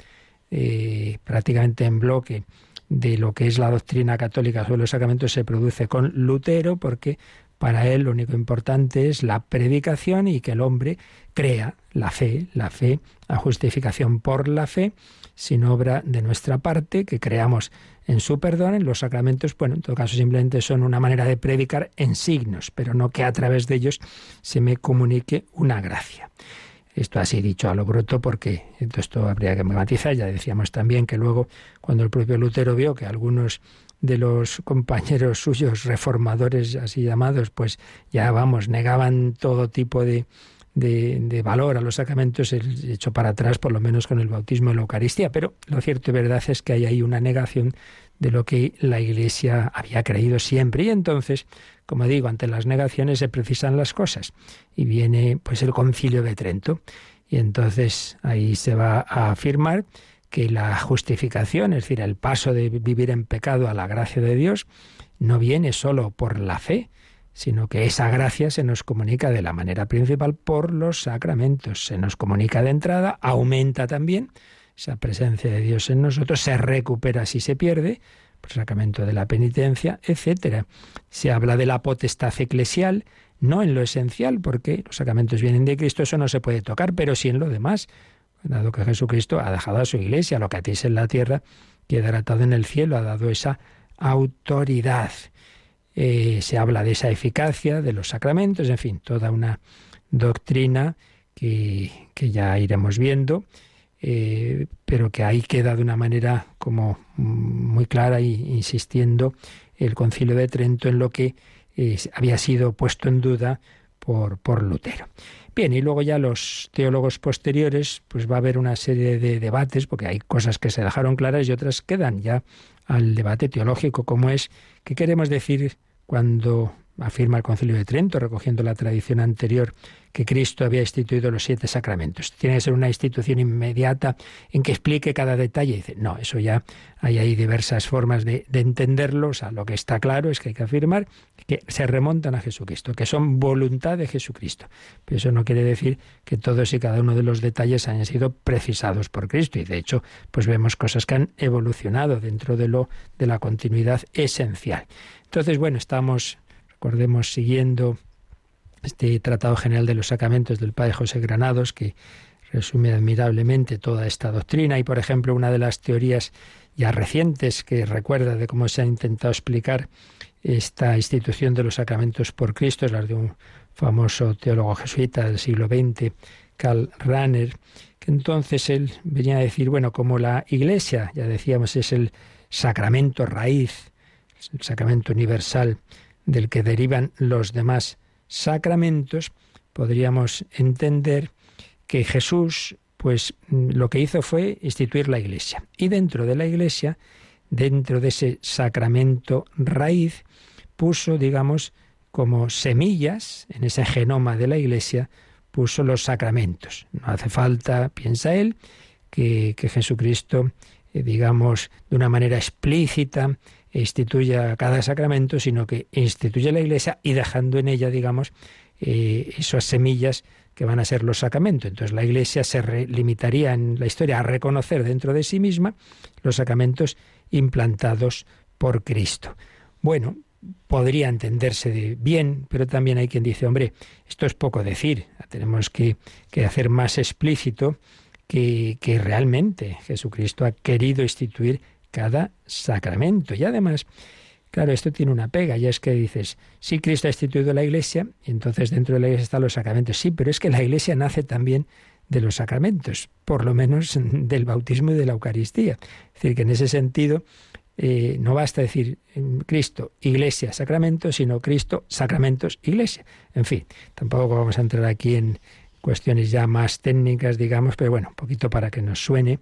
eh, prácticamente en bloque, de lo que es la doctrina católica sobre los sacramentos se produce con Lutero, porque para él lo único importante es la predicación y que el hombre crea la fe, la fe, la justificación por la fe, sin obra de nuestra parte, que creamos en su perdón, en los sacramentos, bueno, en todo caso simplemente son una manera de predicar en signos, pero no que a través de ellos se me comunique una gracia. Esto así dicho a lo bruto porque esto habría que matizar. Ya decíamos también que luego cuando el propio Lutero vio que algunos de los compañeros suyos reformadores así llamados, pues ya vamos, negaban todo tipo de, de, valor a los sacramentos hecho para atrás, por lo menos con el bautismo y la Eucaristía. Pero lo cierto y verdad es que hay ahí una negación de lo que la Iglesia había creído siempre. Y entonces, como digo, ante las negaciones se precisan las cosas. Y viene pues el concilio de Trento. Y entonces ahí se va a afirmar que la justificación, es decir, el paso de vivir en pecado a la gracia de Dios, no viene solo por la fe, sino que esa gracia se nos comunica de la manera principal por los sacramentos. Se nos comunica de entrada, aumenta también esa presencia de Dios en nosotros, se recupera si se pierde, el sacramento de la penitencia, etcétera. Se habla de la potestad eclesial, no en lo esencial, porque los sacramentos vienen de Cristo, eso no se puede tocar, pero sí en lo demás, dado que Jesucristo ha dejado a su iglesia, lo que atéis en la tierra quedará atado en el cielo, ha dado esa autoridad. Eh, se habla de esa eficacia de los sacramentos, en fin, toda una doctrina que, ya iremos viendo, eh, pero que ahí queda de una manera como muy clara y insistiendo el concilio de Trento en lo que eh, había sido puesto en duda por, por Lutero. Bien, y luego ya los teólogos posteriores, pues va a haber una serie de debates, porque hay cosas que se dejaron claras y otras quedan ya al debate teológico, como es qué queremos decir cuando afirma el Concilio de Trento, recogiendo la tradición anterior que Cristo había instituido los siete sacramentos. Tiene que ser una institución inmediata en que explique cada detalle. dice, no, eso ya hay ahí diversas formas de, de entenderlo. O sea, lo que está claro es que hay que afirmar que se remontan a Jesucristo, que son voluntad de Jesucristo. Pero eso no quiere decir que todos y cada uno de los detalles hayan sido precisados por Cristo. Y de hecho, pues vemos cosas que han evolucionado dentro de lo de la continuidad esencial. Entonces, bueno, estamos, recordemos, siguiendo este Tratado General de los Sacramentos del Padre José Granados, que resume admirablemente toda esta doctrina. Y, por ejemplo, una de las teorías ya recientes que recuerda de cómo se ha intentado explicar esta institución de los sacramentos por Cristo, es la de un famoso teólogo jesuita del siglo XX, Karl Rahner, que entonces él venía a decir, bueno, como la Iglesia, ya decíamos, es el sacramento raíz, el sacramento universal del que derivan los demás sacramentos, podríamos entender que Jesús, pues lo que hizo fue instituir la Iglesia. Y dentro de la Iglesia, dentro de ese sacramento raíz, puso, digamos, como semillas en ese genoma de la Iglesia, puso los sacramentos. No hace falta, piensa él, que, Jesucristo, eh, digamos, de una manera explícita, instituya cada sacramento, sino que instituye la Iglesia y dejando en ella, digamos, eh, esas semillas que van a ser los sacramentos. Entonces la Iglesia se limitaría en la historia a reconocer dentro de sí misma los sacramentos implantados por Cristo. Bueno, podría entenderse bien, pero también hay quien dice, hombre, esto es poco decir, tenemos que, hacer más explícito que realmente Jesucristo ha querido instituir cada sacramento. Y además, claro, esto tiene una pega, y es que dices, sí, Cristo ha instituido la Iglesia, y entonces dentro de la Iglesia están los sacramentos. Sí, pero es que la Iglesia nace también de los sacramentos, por lo menos del bautismo y de la Eucaristía. Es decir, que en ese sentido eh, no basta decir Cristo, Iglesia, sacramentos, sino Cristo, sacramentos, Iglesia. En fin, tampoco vamos a entrar aquí en cuestiones ya más técnicas, digamos, pero bueno, un poquito para que nos suene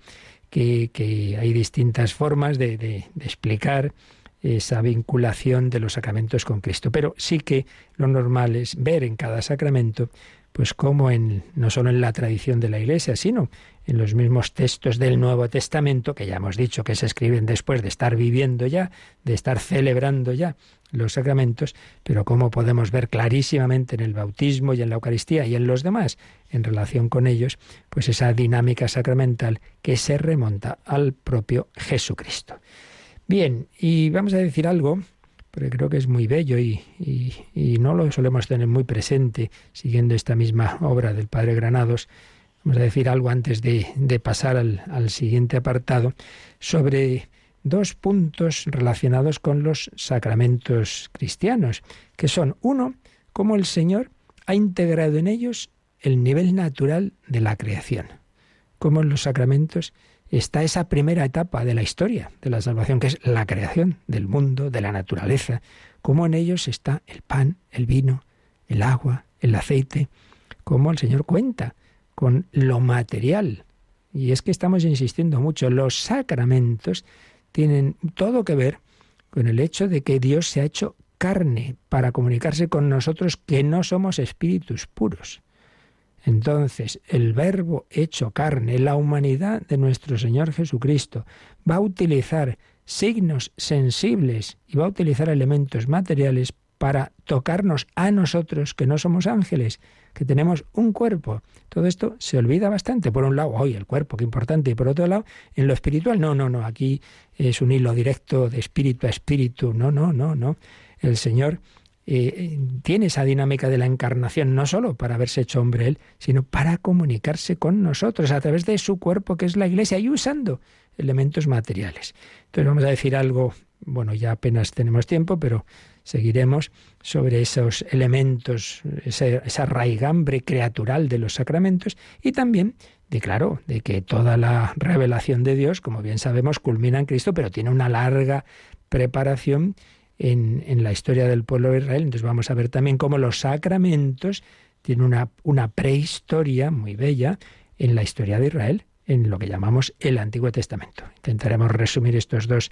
que, hay distintas formas de, explicar esa vinculación de los sacramentos con Cristo. Pero sí que lo normal es ver en cada sacramento, pues como en, no solo en la tradición de la Iglesia, sino en los mismos textos del Nuevo Testamento, que ya hemos dicho que se escriben después de estar viviendo ya, de estar celebrando ya los sacramentos, pero cómo podemos ver clarísimamente en el bautismo y en la Eucaristía y en los demás, en relación con ellos, pues esa dinámica sacramental que se remonta al propio Jesucristo. Bien, y vamos a decir algo, porque creo que es muy bello y, no lo solemos tener muy presente siguiendo esta misma obra del Padre Granados. Vamos a decir algo antes de, pasar al siguiente apartado sobre dos puntos relacionados con los sacramentos cristianos, que son, uno, cómo el Señor ha integrado en ellos el nivel natural de la creación, cómo en los sacramentos está esa primera etapa de la historia de la salvación, que es la creación del mundo, de la naturaleza, cómo en ellos está el pan, el vino, el agua, el aceite, cómo el Señor cuenta con lo material. Y es que estamos insistiendo mucho, los sacramentos tienen todo que ver con el hecho de que Dios se ha hecho carne para comunicarse con nosotros que no somos espíritus puros. Entonces, el verbo hecho carne, la humanidad de nuestro Señor Jesucristo, va a utilizar signos sensibles y va a utilizar elementos materiales para tocarnos a nosotros que no somos ángeles, que tenemos un cuerpo. Todo esto se olvida bastante. Por un lado, hoy el cuerpo, qué importante. Y por otro lado, en lo espiritual, no, no, no. Aquí es un hilo directo de espíritu a espíritu. No, no, no, no. El Señor eh, tiene esa dinámica de la encarnación, no solo para haberse hecho hombre él, sino para comunicarse con nosotros a través de su cuerpo, que es la iglesia, y usando elementos materiales. Entonces vamos a decir algo, bueno, ya apenas tenemos tiempo, pero seguiremos sobre esos elementos, esa, raigambre creatural de los sacramentos y también de claro, de que toda la revelación de Dios, como bien sabemos, culmina en Cristo, pero tiene una larga preparación en, en, la historia del pueblo de Israel. Entonces vamos a ver también cómo los sacramentos tienen una, una prehistoria muy bella en la historia de Israel, en lo que llamamos el Antiguo Testamento. Intentaremos resumir estos dos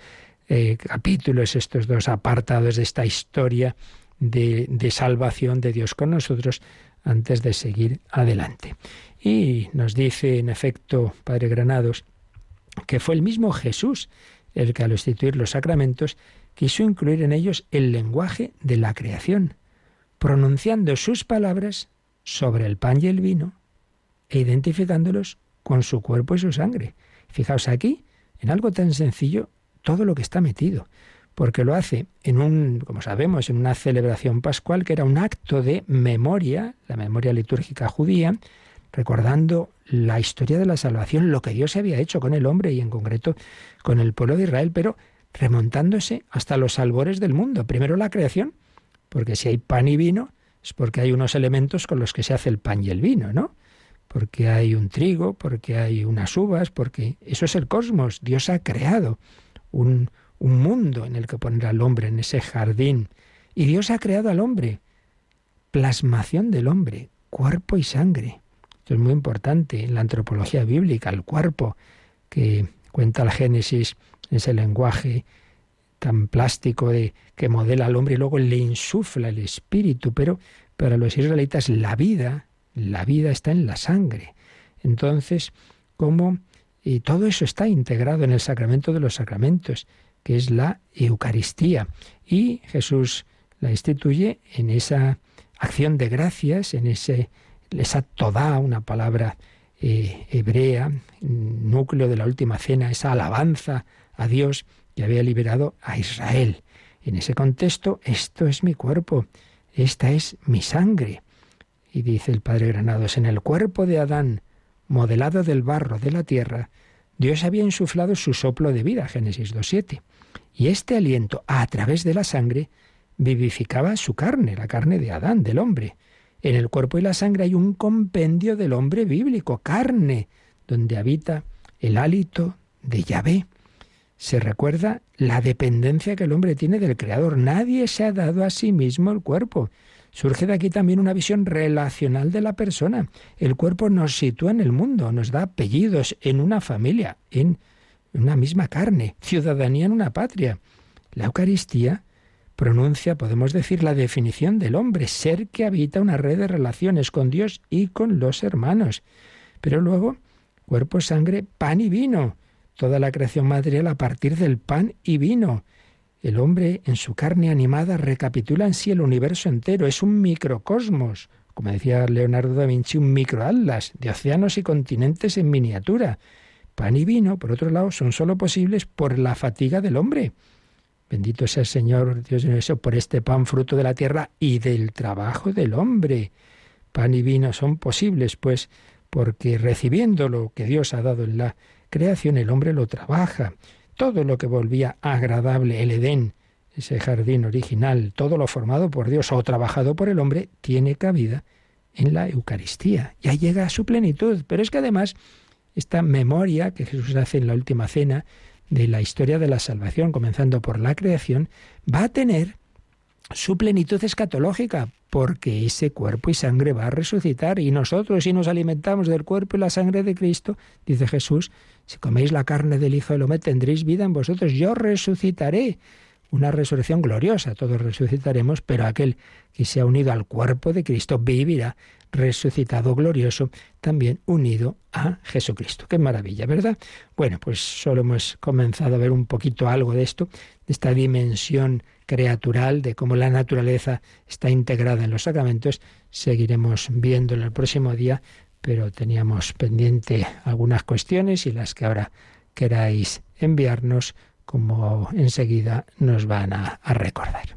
eh, capítulos, estos dos apartados de esta historia de, de salvación de Dios con nosotros antes de seguir adelante. Y nos dice, en efecto, Padre Granados, que fue el mismo Jesús el que al instituir los sacramentos quiso incluir en ellos el lenguaje de la creación, pronunciando sus palabras sobre el pan y el vino e identificándolos con su cuerpo y su sangre. Fijaos aquí, en algo tan sencillo, todo lo que está metido, porque lo hace en un, como sabemos, en una celebración pascual que era un acto de memoria, la memoria litúrgica judía, recordando la historia de la salvación, lo que Dios había hecho con el hombre y en concreto con el pueblo de Israel, pero remontándose hasta los albores del mundo. Primero la creación, porque si hay pan y vino, es porque hay unos elementos con los que se hace el pan y el vino, ¿no? Porque hay un trigo, porque hay unas uvas, porque eso es el cosmos. Dios ha creado un, un mundo en el que poner al hombre, en ese jardín. Y Dios ha creado al hombre, plasmación del hombre, cuerpo y sangre. Esto es muy importante en la antropología bíblica, el cuerpo que cuenta el Génesis, ese lenguaje tan plástico de que modela al hombre y luego le insufla el espíritu, pero para los israelitas la vida, la vida está en la sangre. Entonces, ¿cómo? Y todo eso está integrado en el sacramento de los sacramentos, que es la Eucaristía. Y Jesús la instituye en esa acción de gracias, en ese esa toda, una palabra eh, hebrea, núcleo de la última cena, esa alabanza a Dios que había liberado a Israel. En ese contexto, esto es mi cuerpo, esta es mi sangre. Y dice el Padre Granados, en el cuerpo de Adán, modelado del barro de la tierra, Dios había insuflado su soplo de vida, Génesis 2.7. Y este aliento, a través de la sangre, vivificaba su carne, la carne de Adán, del hombre. En el cuerpo y la sangre hay un compendio del hombre bíblico, carne, donde habita el hálito de Yahvé. Se recuerda la dependencia que el hombre tiene del Creador. Nadie se ha dado a sí mismo el cuerpo. Surge de aquí también una visión relacional de la persona. El cuerpo nos sitúa en el mundo, nos da apellidos en una familia, en una misma carne, ciudadanía en una patria. La Eucaristía pronuncia, podemos decir, la definición del hombre, ser que habita una red de relaciones con Dios y con los hermanos. Pero luego, cuerpo, sangre, pan y vino, toda la creación material a partir del pan y vino. El hombre en su carne animada recapitula en sí el universo entero, es un microcosmos, como decía Leonardo da Vinci, un microatlas de océanos y continentes en miniatura. Pan y vino, por otro lado, son sólo posibles por la fatiga del hombre. Bendito sea el Señor, Dios mío, por este pan fruto de la tierra y del trabajo del hombre. Pan y vino son posibles, pues, porque recibiendo lo que Dios ha dado en la creación, el hombre lo trabaja. Todo lo que volvía agradable el Edén, ese jardín original, todo lo formado por Dios o trabajado por el hombre, tiene cabida en la Eucaristía. Ya llega a su plenitud. Pero es que además, esta memoria que Jesús hace en la última cena, de la historia de la salvación, comenzando por la creación, va a tener su plenitud escatológica, porque ese cuerpo y sangre va a resucitar. Y nosotros, si nos alimentamos del cuerpo y la sangre de Cristo, dice Jesús, si coméis la carne del Hijo del Hombre, tendréis vida en vosotros, yo resucitaré. Una resurrección gloriosa, todos resucitaremos, pero aquel que se ha unido al cuerpo de Cristo vivirá resucitado glorioso, también unido a Jesucristo. Qué maravilla, ¿verdad? Bueno, pues solo hemos comenzado a ver un poquito algo de esto, de esta dimensión creatural, de cómo la naturaleza está integrada en los sacramentos. Seguiremos viendo en el próximo día, pero teníamos pendiente algunas cuestiones y las que ahora queráis enviarnos, como enseguida nos van a, a recordar.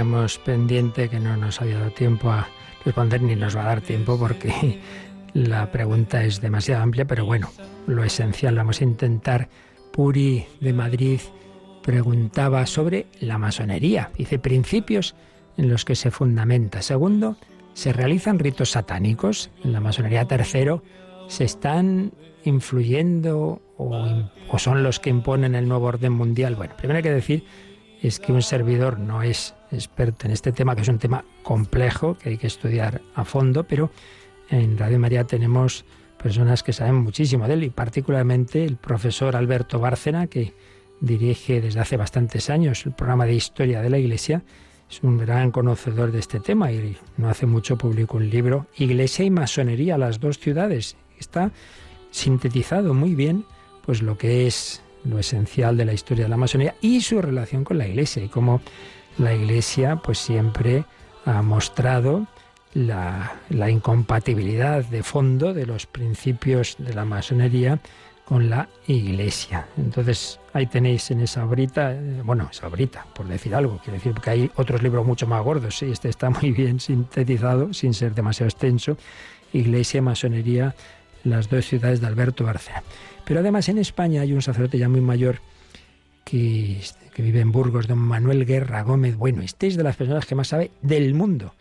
Teníamos pendiente que no nos había dado tiempo a responder ni nos va a dar tiempo porque la pregunta es demasiado amplia, pero bueno, lo esencial vamos a intentar. Puri de Madrid preguntaba sobre la masonería. Dice principios en los que se fundamenta. Segundo, se realizan ritos satánicos. En la masonería tercero, se están influyendo o, o son los que imponen el nuevo orden mundial. Bueno, primero hay que decir es que un servidor no es experto en este tema, que es un tema complejo, que hay que estudiar a fondo, pero en Radio María tenemos personas que saben muchísimo de él, y particularmente el profesor Alberto Bárcena, que dirige desde hace bastantes años el programa de historia de la Iglesia, es un gran conocedor de este tema y no hace mucho publicó un libro, Iglesia y Masonería, las dos ciudades. Está sintetizado muy bien pues lo que es lo esencial de la historia de la masonería y su relación con la Iglesia y cómo la Iglesia pues siempre ha mostrado la, incompatibilidad de fondo de los principios de la masonería con la Iglesia. Entonces, ahí tenéis en esa obrita, eh, bueno, esa obrita, por decir algo, quiere decir que hay otros libros mucho más gordos, sí, este está muy bien sintetizado, sin ser demasiado extenso, Iglesia Masonería, las dos ciudades de Alberto Barcena. Pero además en España hay un sacerdote ya muy mayor que, que vive en Burgos, don Manuel Guerra Gómez. Bueno, este es de las personas que más sabe del mundo,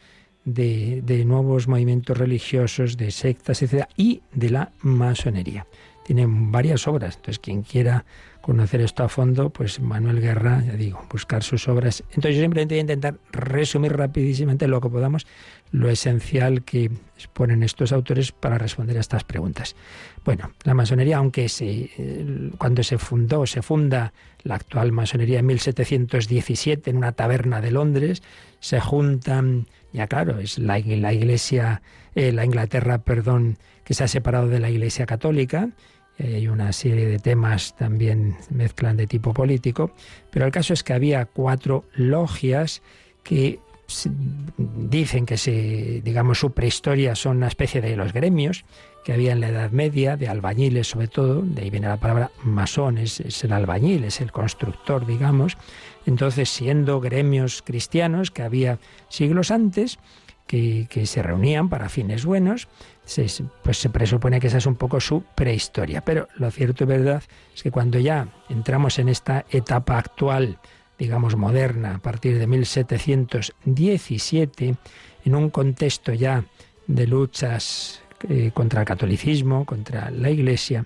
de, de nuevos movimientos religiosos, de sectas, etc. y de la masonería. Tiene varias obras, entonces quien quiera conocer esto a fondo, pues Manuel Guerra, ya digo, buscar sus obras. Entonces yo simplemente voy a intentar resumir rapidísimamente lo que podamos, lo esencial que exponen estos autores para responder a estas preguntas. Bueno, la masonería, aunque se, eh, cuando se fundó, se funda la actual masonería en 1717 en una taberna de Londres, se juntan, ya claro, es la, la iglesia, eh, la Inglaterra, perdón, que se ha separado de la iglesia católica, eh, hay una serie de temas también mezclan de tipo político, pero el caso es que había cuatro logias que dicen que se, digamos, su prehistoria son una especie de los gremios que había en la Edad Media, de albañiles sobre todo, de ahí viene la palabra masón, es, el albañil, es el constructor, digamos. Entonces, siendo gremios cristianos que había siglos antes, que se reunían para fines buenos, se, pues se presupone que esa es un poco su prehistoria. Pero lo cierto y verdad es que cuando ya entramos en esta etapa actual, digamos moderna, a partir de 1717, en un contexto ya de luchas eh, contra el catolicismo, contra la Iglesia,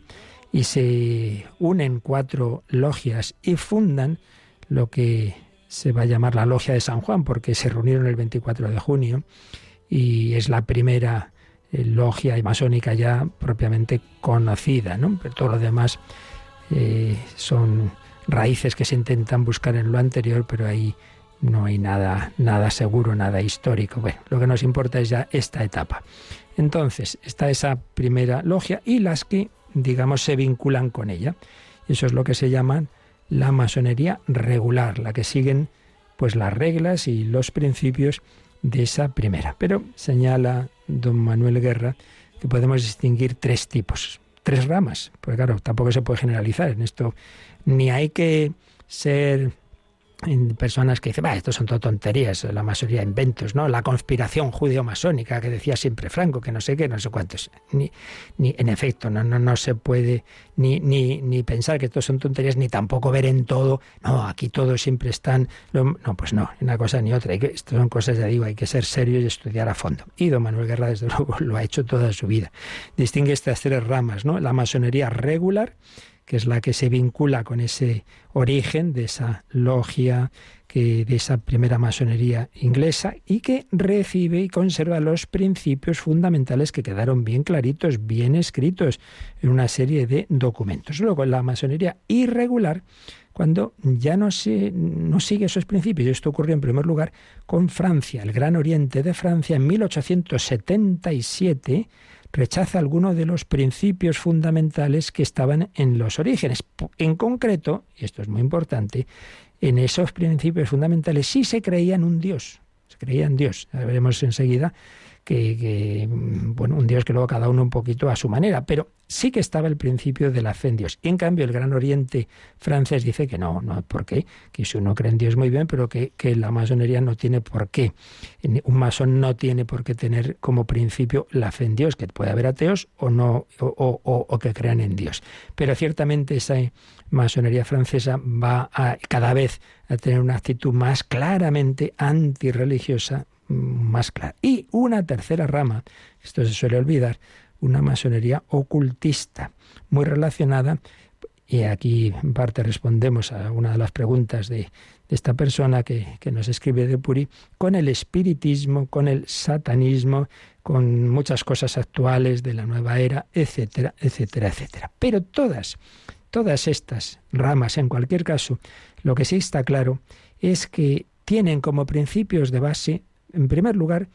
y se unen cuatro logias y fundan lo que se va a llamar la logia de San Juan, porque se reunieron el 24 de junio y es la primera eh, logia masónica ya propiamente conocida, ¿no? Pero todo lo demás eh, son raíces que se intentan buscar en lo anterior, pero ahí no hay nada, nada seguro, nada histórico. Bueno, lo que nos importa es ya esta etapa. Entonces, está esa primera logia y las que, digamos, se vinculan con ella. Eso es lo que se llama la masonería regular, la que siguen pues las reglas y los principios de esa primera. Pero señala don Manuel Guerra que podemos distinguir tres tipos, tres ramas, porque claro, tampoco se puede generalizar en esto, ni hay que ser en personas que dicen, va, esto son todo tonterías, la de inventos, ¿no? La conspiración judeo-masónica que decía siempre Franco, que no sé qué, no sé cuántos. Ni, ni en efecto, no, no, no se puede ni, ni, ni pensar que esto son tonterías, ni tampoco ver en todo, no, aquí todos siempre están. lo- no, pues no, una cosa ni otra. Que, esto son cosas, ya digo, hay que ser serios y estudiar a fondo. Y don Manuel Guerra, desde luego, lo ha hecho toda su vida. Distingue estas tres ramas, ¿no? La masonería regular, que es la que se vincula con ese origen de esa logia, que, de esa primera masonería inglesa, y que recibe y conserva los principios fundamentales que quedaron bien claritos, bien escritos en una serie de documentos. Luego, la masonería irregular, cuando ya no, se, no sigue esos principios. Esto ocurrió en primer lugar con Francia, el Gran Oriente de Francia, en 1877 rechaza algunos de los principios fundamentales que estaban en los orígenes. En concreto, y esto es muy importante, en esos principios fundamentales sí se creía en un Dios, se creía en Dios. Ya veremos enseguida que, que, bueno, un Dios que luego cada uno un poquito a su manera, pero sí que estaba el principio de la fe en Dios. Y en cambio el Gran Oriente francés dice que no, no, ¿por qué? Que si uno cree en Dios muy bien, pero que, la masonería no tiene por qué. Un masón no tiene por qué tener como principio la fe en Dios, que puede haber ateos o no, o, o, que crean en Dios. Pero ciertamente esa masonería francesa va a cada vez a tener una actitud más claramente antirreligiosa, más clara. Y una tercera rama, esto se suele olvidar, una masonería ocultista, muy relacionada, y aquí en parte respondemos a una de las preguntas de, esta persona que, que, nos escribe de Puri, con el espiritismo, con el satanismo, con muchas cosas actuales de la nueva era, etcétera, etcétera, etcétera. Pero todas, todas estas ramas, en cualquier caso, lo que sí está claro es que tienen como principios de base en primer lugar,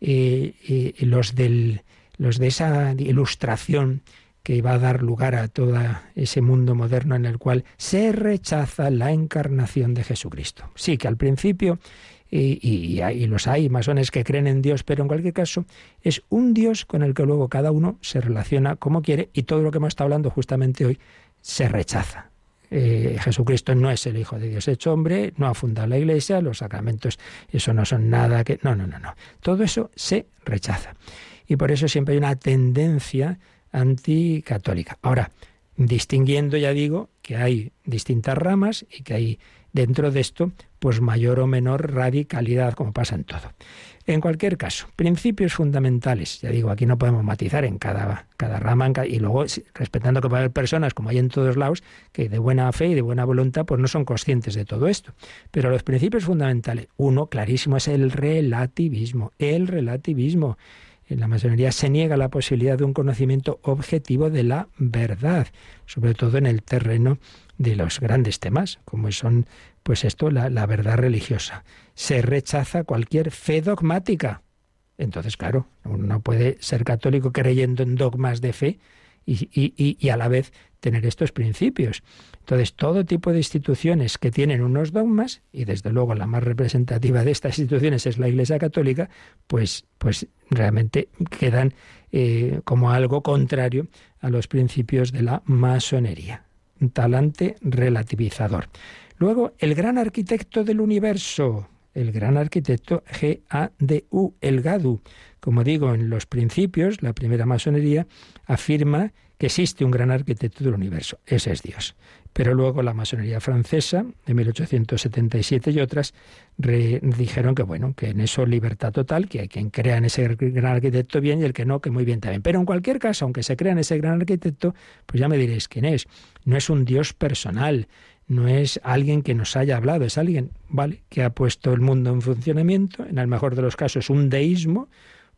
eh, eh, los, del, los de esa ilustración que va a dar lugar a todo ese mundo moderno en el cual se rechaza la encarnación de Jesucristo. Sí, que al principio, y, y, los hay masones que creen en Dios, pero en cualquier caso es un Dios con el que luego cada uno se relaciona como quiere y todo lo que hemos estado hablando justamente hoy se rechaza. Eh, Jesucristo no es el Hijo de Dios hecho hombre, no ha fundado la Iglesia, los sacramentos, eso no son nada que... No, no, no, no. Todo eso se rechaza. Y por eso siempre hay una tendencia anticatólica. Ahora, distinguiendo, ya digo, que hay distintas ramas y que hay dentro de esto, pues mayor o menor radicalidad, como pasa en todo. En cualquier caso, principios fundamentales. Ya digo, aquí no podemos matizar en cada, cada rama en cada, y luego respetando que puede haber personas, como hay en todos lados, que de buena fe y de buena voluntad pues no son conscientes de todo esto. Pero los principios fundamentales, uno clarísimo es el relativismo. El relativismo. En la masonería se niega la posibilidad de un conocimiento objetivo de la verdad, sobre todo en el terreno de los grandes temas, como son, pues esto, la, la verdad religiosa. Se rechaza cualquier fe dogmática. Entonces, claro, uno no puede ser católico creyendo en dogmas de fe y, y, y, a la vez tener estos principios. Entonces, todo tipo de instituciones que tienen unos dogmas, y desde luego la más representativa de estas instituciones es la Iglesia Católica, pues, pues realmente quedan eh, como algo contrario a los principios de la masonería. Un talante relativizador. Luego, el gran arquitecto del universo, el gran arquitecto G-A-D-U, el Gadu. Como digo, en los principios, la primera masonería afirma que existe un gran arquitecto del universo. Ese es Dios. Pero luego la masonería francesa, de 1877 y otras, re, dijeron que, bueno, que en eso libertad total, que hay quien crea en ese gran arquitecto bien y el que no, que muy bien también. Pero en cualquier caso, aunque se crea en ese gran arquitecto, pues ya me diréis quién es. No es un Dios personal, no es alguien que nos haya hablado, es alguien, ¿vale?, que ha puesto el mundo en funcionamiento, en el mejor de los casos un deísmo,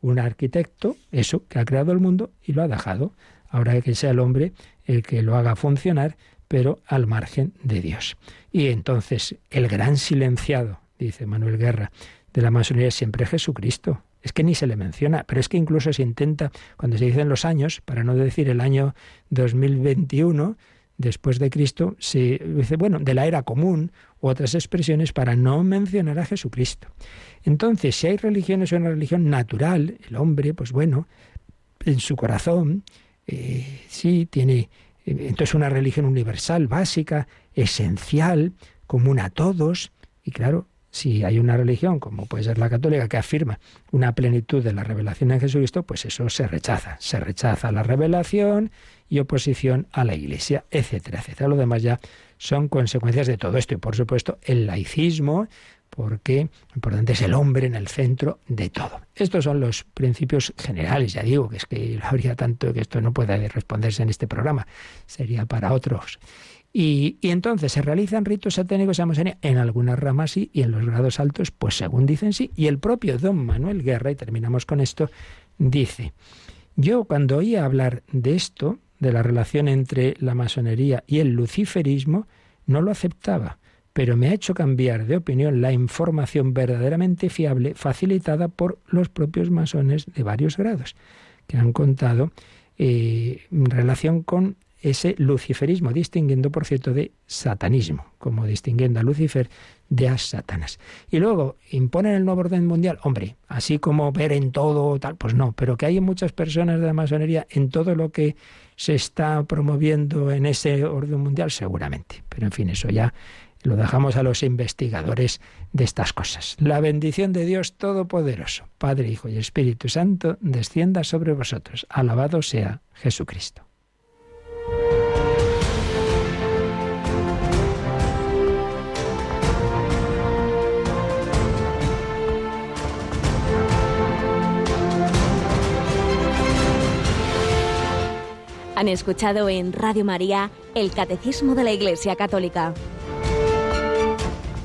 un arquitecto, eso, que ha creado el mundo y lo ha dejado. Ahora que sea el hombre el que lo haga funcionar, pero al margen de Dios. Y entonces el gran silenciado dice Manuel Guerra, de la masonería es siempre Jesucristo. Es que ni se le menciona, pero es que incluso se intenta, cuando se dicen los años, para no decir el año 2021, después de Cristo, se dice, bueno, de la era común u otras expresiones para no mencionar a Jesucristo. Entonces, si hay religión, es una religión natural, el hombre, pues bueno, en su corazón, eh, sí, tiene eh, entonces una religión universal, básica, esencial, común a todos, y claro, si hay una religión, como puede ser la católica, que afirma una plenitud de la revelación en Jesucristo, pues eso se rechaza. Se rechaza la revelación y oposición a la Iglesia, etcétera, etcétera. Lo demás ya son consecuencias de todo esto. Y por supuesto, el laicismo, porque lo importante es el hombre en el centro de todo. Estos son los principios generales, ya digo, que es que habría tanto que esto no puede responderse en este programa, sería para otros. Y, entonces se realizan ritos satánicos en algunas ramas sí y en los grados altos, pues según dicen sí. Y el propio don Manuel Guerra, y terminamos con esto, dice, yo cuando oía hablar de esto, de la relación entre la masonería y el luciferismo, no lo aceptaba, pero me ha hecho cambiar de opinión la información verdaderamente fiable facilitada por los propios masones de varios grados, que han contado eh, en relación con ese luciferismo, distinguiendo, por cierto, de satanismo, como distinguiendo a Lucifer de a Satanás. Y luego, imponen el nuevo orden mundial. Hombre, así como ver en todo, tal, pues no, pero que hay muchas personas de la masonería en todo lo que se está promoviendo en ese orden mundial, seguramente. Pero en fin, eso ya lo dejamos a los investigadores de estas cosas. La bendición de Dios Todopoderoso, Padre, Hijo y Espíritu Santo, descienda sobre vosotros. Alabado sea Jesucristo. Han escuchado en Radio María el Catecismo de la Iglesia Católica,